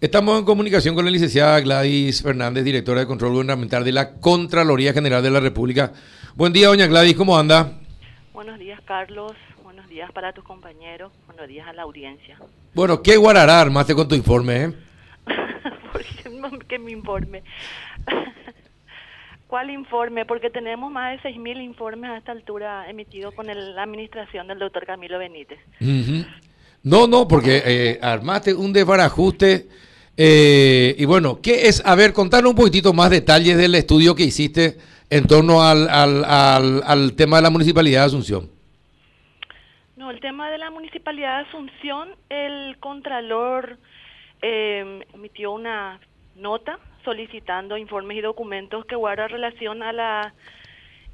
Estamos en comunicación con la licenciada Gladys Fernández, directora de Control Gubernamental de la Contraloría General de la República. Buen día, doña Gladys, ¿cómo anda? Buenos días, Carlos. Buenos días para tus compañeros. Buenos días a la audiencia. Bueno, ¿qué guarará armaste con tu informe? Eh? ¿Qué me informe? ¿Cuál informe? Porque tenemos más de 6.000 informes a esta altura emitidos con la administración del doctor Camilo Benítez. No, no, porque eh, armaste un desbarajuste. Eh, y bueno, ¿qué es? A ver, contanos un poquitito más detalles del estudio que hiciste en torno al, al, al, tema de la Municipalidad de Asunción. No, el tema de la Municipalidad de Asunción, el Contralor eh, emitió una nota solicitando informes y documentos que guardan relación a la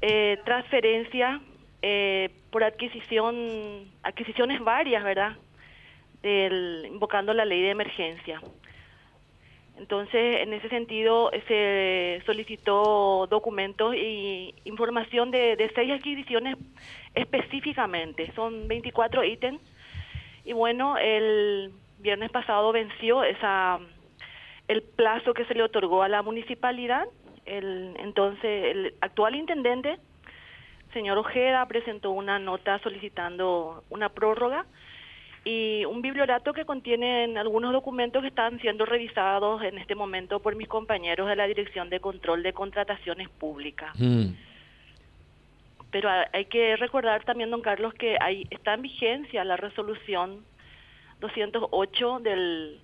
eh, transferencia eh, por adquisición, adquisiciones varias, ¿verdad? Del, invocando la ley de emergencia. Entonces, en ese sentido, se solicitó documentos y información de, de seis adquisiciones específicamente. Son 24 ítems. Y bueno, el viernes pasado venció esa el plazo que se le otorgó a la municipalidad. El, entonces, el actual intendente, señor Ojeda, presentó una nota solicitando una prórroga y un bibliorato que contiene algunos documentos que están siendo revisados en este momento por mis compañeros de la Dirección de Control de Contrataciones Públicas. Mm. Pero hay que recordar también, don Carlos, que hay, está en vigencia la resolución 208 del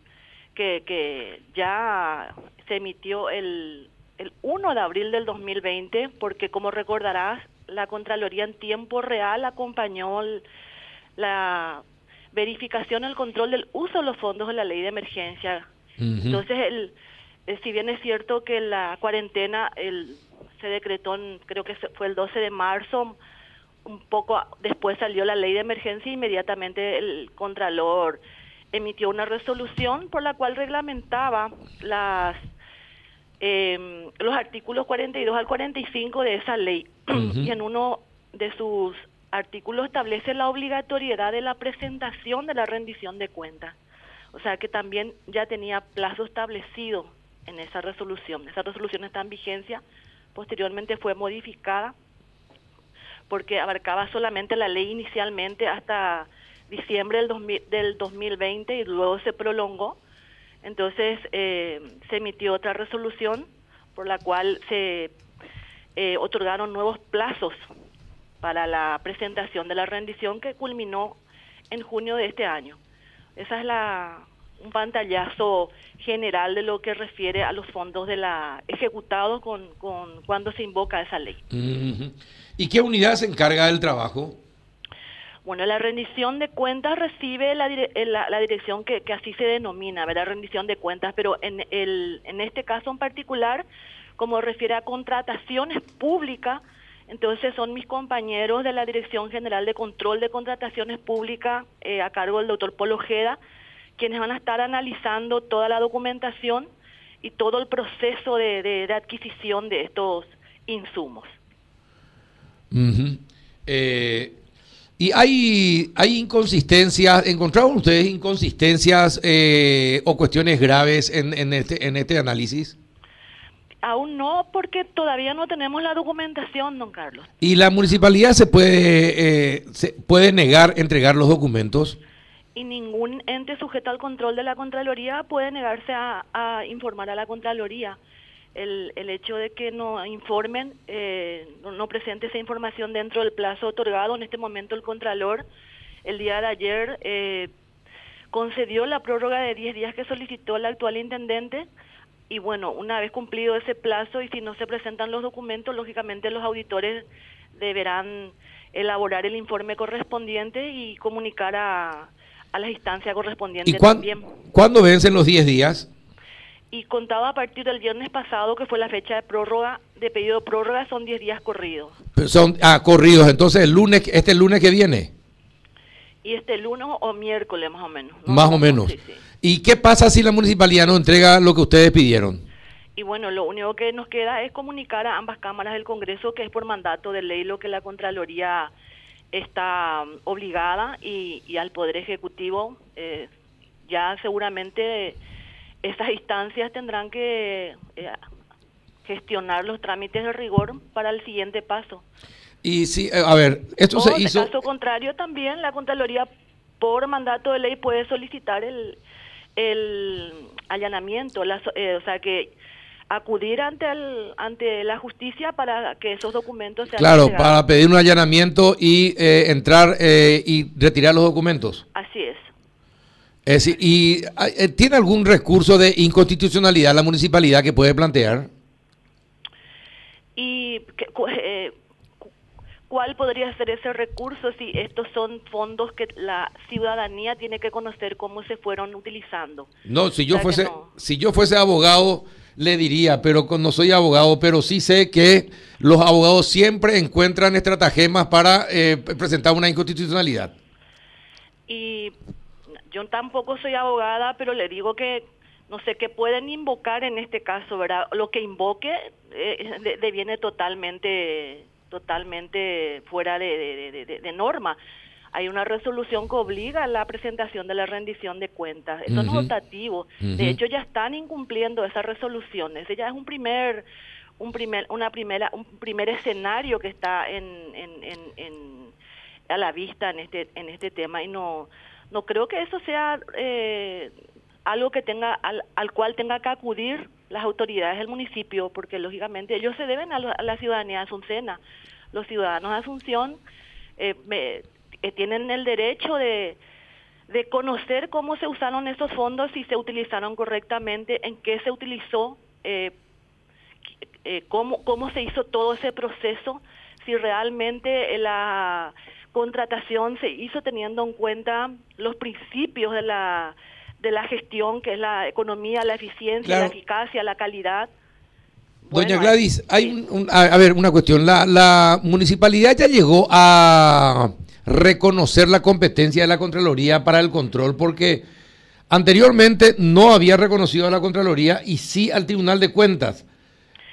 que, que ya se emitió el, el 1 de abril del 2020, porque como recordarás, la Contraloría en tiempo real acompañó la verificación, el control del uso de los fondos de la ley de emergencia. Entonces, el, eh, si bien es cierto que la cuarentena el, se decretó, creo que fue el 12 de marzo, un poco después salió la ley de emergencia inmediatamente el Contralor emitió una resolución por la cual reglamentaba las eh, los artículos 42 al 45 de esa ley. Y en uno de sus artículos establece la obligatoriedad de la presentación de la rendición de cuentas. O sea que también ya tenía plazo establecido en esa resolución. Esa resolución está en vigencia, posteriormente fue modificada porque abarcaba solamente la ley inicialmente hasta diciembre del, del 2020 y luego se prolongó. Entonces eh, se emitió otra resolución por la cual se eh, otorgaron nuevos plazos para la presentación de la rendición que culminó en junio de este año. Esa es la un pantallazo general de lo que refiere a los fondos de la ejecutados con, con cuando se invoca esa ley. ¿Y qué unidad se encarga del trabajo? Bueno, la rendición de cuentas recibe la, eh, la, dirección que, que, así se denomina, ¿verdad? Rendición de cuentas, pero en, el, en este caso en particular, como refiere a contrataciones públicas, entonces son mis compañeros de la Dirección General de Control de Contrataciones Públicas eh, a cargo del doctor Polo Ojeda, quienes van a estar analizando toda la documentación y todo el proceso de, adquisición de estos insumos. eh, y hay, hay inconsistencias, ¿encontraron ustedes inconsistencias eh, o cuestiones graves en, en, este, en este análisis? Aún no, porque todavía no tenemos la documentación, don Carlos. ¿Y la municipalidad se puede, eh, se puede negar entregar los documentos? Y ningún ente sujeto al control de la Contraloría puede negarse a, a informar a la Contraloría el, el hecho de que no informen, eh, no, presente esa información dentro del plazo otorgado. En este momento el Contralor, el día de ayer, eh, concedió la prórroga de 10 días que solicitó el actual intendente y bueno, una vez cumplido ese plazo y si no se presentan los documentos, lógicamente los auditores deberán elaborar el informe correspondiente y comunicar a, a las instancias correspondientes ¿Y también. ¿Cuándo vencen los 10 días? y contado a partir del viernes pasado, que fue la fecha de prórroga, de pedido de prórroga, son 10 días corridos. son, ah, corridos, entonces el lunes, este lunes que viene. Y este lunes o miércoles más o menos. Más o menos. ¿Y qué pasa si la municipalidad no entrega lo que ustedes pidieron? Y bueno, lo único que nos queda es comunicar a ambas cámaras del Congreso que es por mandato de ley lo que la Contraloría está um, obligada y, y al Poder Ejecutivo eh, ya seguramente esas instancias tendrán que eh, gestionar los trámites de rigor para el siguiente paso. Y sí, eh, a ver, esto se hizo... En caso contrario, también la Contraloría, por mandato de ley, puede solicitar el, el allanamiento, eh, o sea que acudir ante el, ante la justicia para que esos documentos sean Claro, para pedir un allanamiento y eh, entrar y retirar los documentos. Así es. Es ¿y tiene algún recurso de inconstitucionalidad la municipalidad que puede plantear? Y eh, ¿Cuál podría ser ese recurso si estos son fondos que la ciudadanía tiene que conocer cómo se fueron utilizando? No, si yo fuese si yo fuese abogado le diría, pero no soy abogado, pero sí sé que los abogados siempre encuentran estratagemas para eh, presentar una inconstitucionalidad. Y yo tampoco soy abogada, pero le digo que no sé qué pueden invocar en este caso, ¿verdad? Lo que invoque eh, deviene totalmente totalmente fuera de, norma. Hay una resolución que obliga a la presentación de la rendición de cuentas. Eso no es optativo. De hecho, ya están incumpliendo esas resoluciones. Ella es un primer, un primer, una primera, un primer escenario que está en, a la vista en este, en este tema y no, no creo que eso sea eh, algo que tenga, al, al cual tenga que acudir las autoridades del municipio, porque lógicamente ellos se deben a, la ciudadanía de Asuncena. Los ciudadanos de Asunción eh, eh, tienen el derecho de, conocer cómo se usaron esos fondos, si se utilizaron correctamente, en qué se utilizó, eh, cómo, cómo se hizo todo ese proceso, si realmente la contratación se hizo teniendo en cuenta los principios de la de la gestión, que es la economía, la eficiencia, la eficacia, la calidad. Doña Gladys, hay a, ver, una cuestión. La, la municipalidad ya llegó a reconocer la competencia de la Contraloría para el control, porque anteriormente no había reconocido a la Contraloría y sí al Tribunal de Cuentas.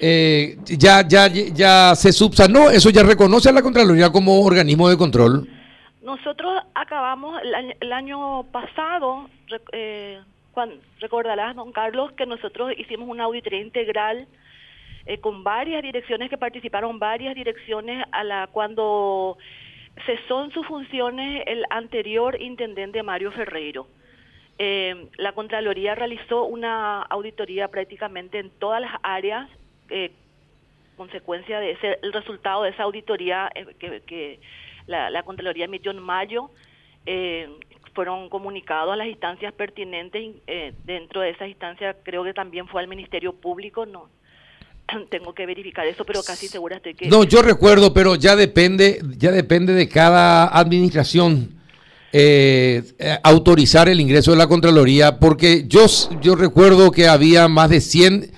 Eh, ya, ya, ya se subsanó, eso ya reconoce a la Contraloría como organismo de control. Nosotros acabamos el año, pasado, eh, recordarás, don Carlos, que nosotros hicimos una auditoría integral eh, con varias direcciones que participaron, varias direcciones a la cuando cesó en sus funciones el anterior intendente Mario Ferreiro. Eh, la Contraloría realizó una auditoría prácticamente en todas las áreas, eh, consecuencia de ese, el resultado de esa auditoría que la, la Contraloría emitió en mayo, eh, fueron comunicados a las instancias pertinentes. Eh, dentro de esas instancias creo que también fue al Ministerio Público, no tengo que verificar eso, pero casi segura estoy que... No, yo recuerdo, pero ya depende, ya depende de cada administración. Eh, autorizar el ingreso de la Contraloría, porque yo, yo recuerdo que había más de 100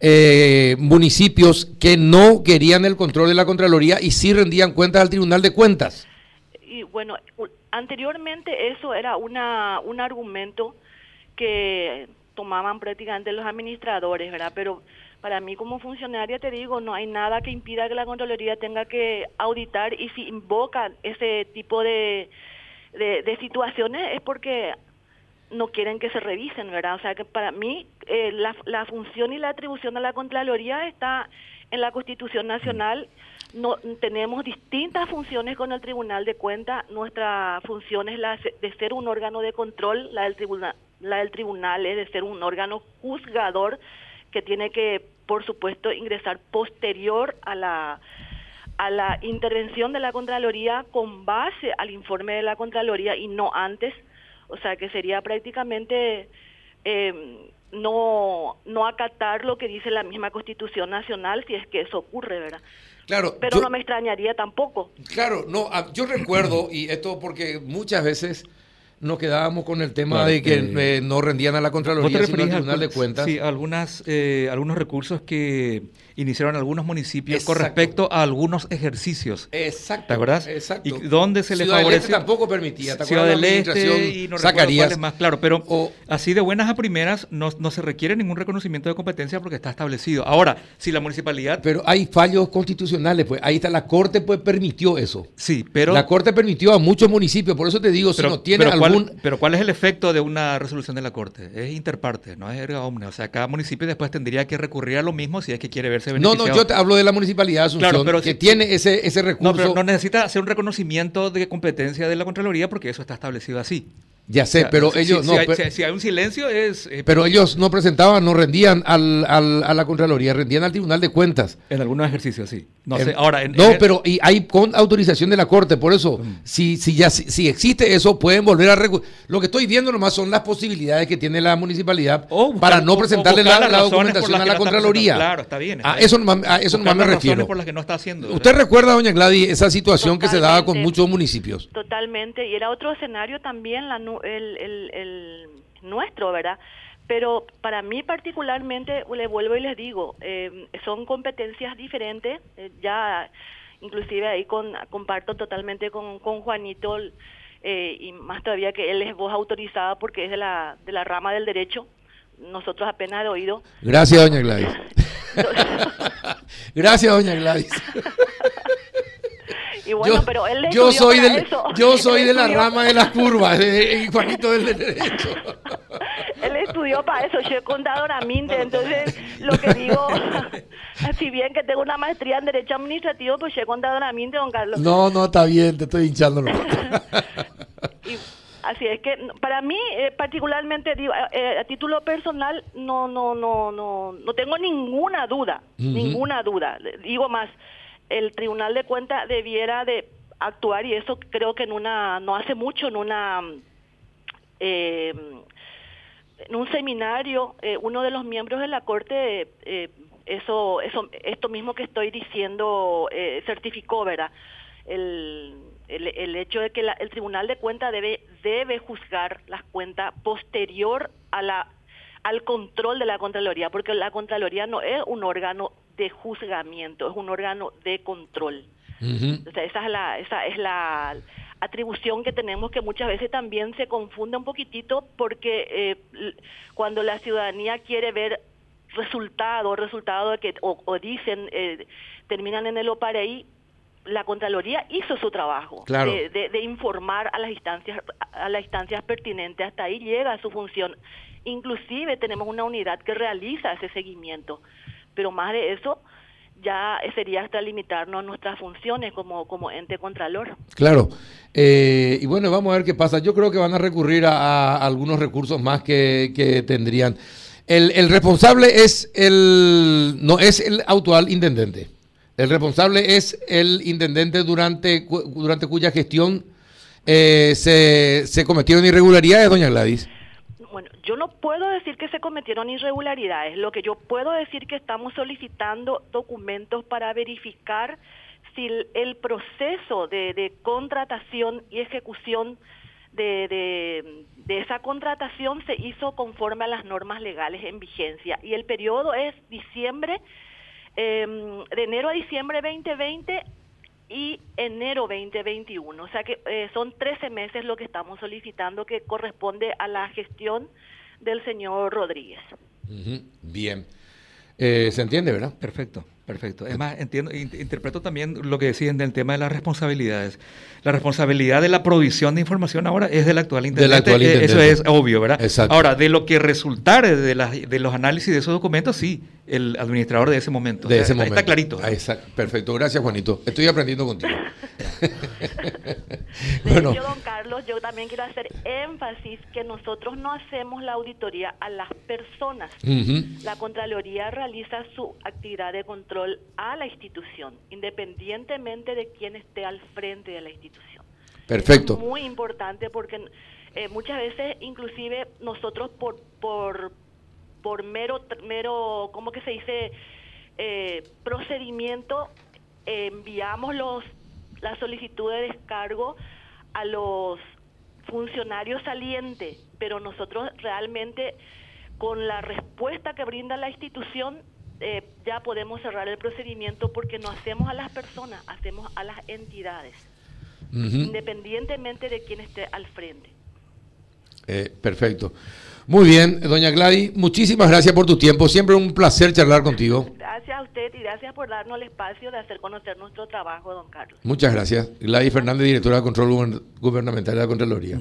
eh, municipios que no querían el control de la Contraloría y sí rendían cuentas al Tribunal de Cuentas. Y bueno, anteriormente eso era una, un argumento que tomaban prácticamente los administradores, ¿verdad? Pero para mí como funcionaria te digo, no hay nada que impida que la Contraloría tenga que auditar y si invocan ese tipo de, de situaciones es porque no quieren que se revisen, ¿verdad? O sea que para mí eh, la, la, función y la atribución de la Contraloría está en la Constitución Nacional. No tenemos distintas funciones con el Tribunal de Cuentas. Nuestra función es la de ser un órgano de control, la del tribunal, la del tribunal es de ser un órgano juzgador que tiene que, por supuesto, ingresar posterior a la a la intervención de la Contraloría con base al informe de la Contraloría y no antes o sea que sería prácticamente eh, no, no acatar lo que dice la misma Constitución Nacional si es que eso ocurre, ¿verdad? Claro, pero no me extrañaría tampoco. Claro, no, ah, yo recuerdo, y esto porque muchas veces nos quedábamos con el tema de que eh, no rendían a la Contraloría, sino al Tribunal de Cuentas. Sí, algunas, eh, algunos recursos que iniciaron algunos municipios con respecto a algunos ejercicios. Exacto. ¿Te acuerdas? Exacto. Y dónde se le Ciudad favorece. Del este tampoco permitía. ¿te Ciudad del Este y no Zacarías. más claro, pero así de buenas a primeras no, no se requiere ningún reconocimiento de competencia porque está establecido. Ahora, si la municipalidad. Pero hay fallos constitucionales, pues ahí está la corte, pues permitió eso. Sí, pero. La corte permitió a muchos municipios, por eso te digo, si no tiene algún ¿cuál, pero ¿cuál es el efecto de una resolución de la Corte? Es interparte, no es erga omne. O sea, cada municipio después tendría que recurrir a lo mismo si es que quiere verse beneficiado. No, no, yo te hablo de la municipalidad de Asunción, pero que tiene ese, ese recurso. No, pero no necesita hacer un reconocimiento de competencia de la Contraloría porque eso está establecido así. Ya sé, pero ellos si, no. hay, si, hay, un silencio es. Eh, pero ellos no presentaban, no rendían al, al, a la Contraloría, rendían al Tribunal de Cuentas. En algunos ejercicios, sí. No sé, ahora. En, no, pero y hay con autorización de la Corte, por eso, mm. si, si ya si, existe eso, pueden volver a. Lo que estoy viendo nomás son las posibilidades que tiene la municipalidad oh, para no presentarle la, la, documentación a la Contraloría. claro, está bien. a eso nomás, a eso nomás me refiero. por las que no está haciendo. ¿Usted recuerda, doña Gladys, esa situación que se daba con muchos municipios? Totalmente, y era otro escenario también, la, el el nuestro, ¿verdad? Pero para mí particularmente, le vuelvo y les digo, eh, son competencias diferentes, eh, ya inclusive ahí con, comparto totalmente con, con Juanito eh, y más todavía que él es voz autorizada porque es de la, de la rama del derecho, nosotros apenas de oído. Gracias, doña Gladys. Gracias, doña Gladys. Y bueno, yo, pero él yo soy del, Yo soy de la rama de las curvas, y Juanito del derecho. él estudió para eso, yo he contado Minte, entonces lo que digo, si bien que tengo una maestría en Derecho Administrativo, pues yo he contado Minte, don Carlos. No, no, está bien, te estoy hinchando. Así es que para mí eh, particularmente digo eh, a título personal no no no no no tengo ninguna duda, ninguna duda. Digo más, el Tribunal de Cuentas debiera de actuar y eso creo que en una no hace mucho en una eh, en un seminario eh, uno de los miembros de la corte eh, eso eso esto mismo que estoy diciendo certificó verdad el, el, hecho de que el Tribunal de Cuentas debe debe juzgar las cuentas posterior a la al control de la Contraloría, porque la Contraloría no es un órgano de juzgamiento, es un órgano de control. esa es la, esa es la atribución que tenemos que muchas veces también se confunde un poquitito porque eh, cuando la ciudadanía quiere ver resultados de que o, dicen eh, terminan en el OPAREI, la Contraloría hizo su trabajo de, de, informar a las instancias a las instancias pertinentes. Hasta ahí llega su función. Inclusive tenemos una unidad que realiza ese seguimiento pero más de eso ya sería hasta limitarnos nuestras funciones como, como ente contralor. Claro. Eh, y bueno, vamos a ver qué pasa. Yo creo que van a recurrir a, algunos recursos más que, que tendrían. El, el, responsable es el no es el actual intendente. El responsable es el intendente durante, durante cuya gestión eh, se, se cometieron irregularidades, doña Gladys. Yo no puedo decir que se cometieron irregularidades. Lo que yo puedo decir que estamos solicitando documentos para verificar si el, proceso de, contratación y ejecución de, esa contratación se hizo conforme a las normas legales en vigencia. Y el periodo es diciembre, em, de enero a diciembre 2020 y enero 2021. O sea que eh, son 13 meses lo que estamos solicitando que corresponde a la gestión del señor Rodríguez. Bien. Eh, ¿Se entiende, verdad? Perfecto. Perfecto. Es más, entiendo, interpreto también lo que decían del tema de las responsabilidades. La responsabilidad de la provisión de información ahora es del actual intendente. Eh, eso es obvio, ¿verdad? Exacto. Ahora, de lo que resultare de, de los análisis de esos documentos, sí, el administrador de ese momento. De ese momento. Está clarito. Perfecto. Gracias, Juanito. Estoy aprendiendo contigo. bueno. Yo, don Carlos, yo también quiero hacer énfasis que nosotros no hacemos la auditoría a las personas. La Contraloría realiza su actividad de control a la institución, independientemente de quién esté al frente de la institución. Perfecto. Es muy importante porque eh, muchas veces, inclusive nosotros por por por mero mero, ¿cómo que se dice? Eh, procedimiento enviamos los la solicitud de descargo a los funcionarios salientes, pero nosotros realmente con la respuesta que brinda la institución eh, ya podemos cerrar el procedimiento porque no hacemos a las personas, hacemos a las entidades, independientemente de quién esté al frente. Eh, perfecto. Muy bien, doña Gladys, muchísimas gracias por tu tiempo. Siempre un placer charlar contigo. Gracias a usted y gracias por darnos el espacio de hacer conocer nuestro trabajo, don Carlos. Muchas gracias. Gladys Fernández, directora de Control Gubernamental de la Contraloría.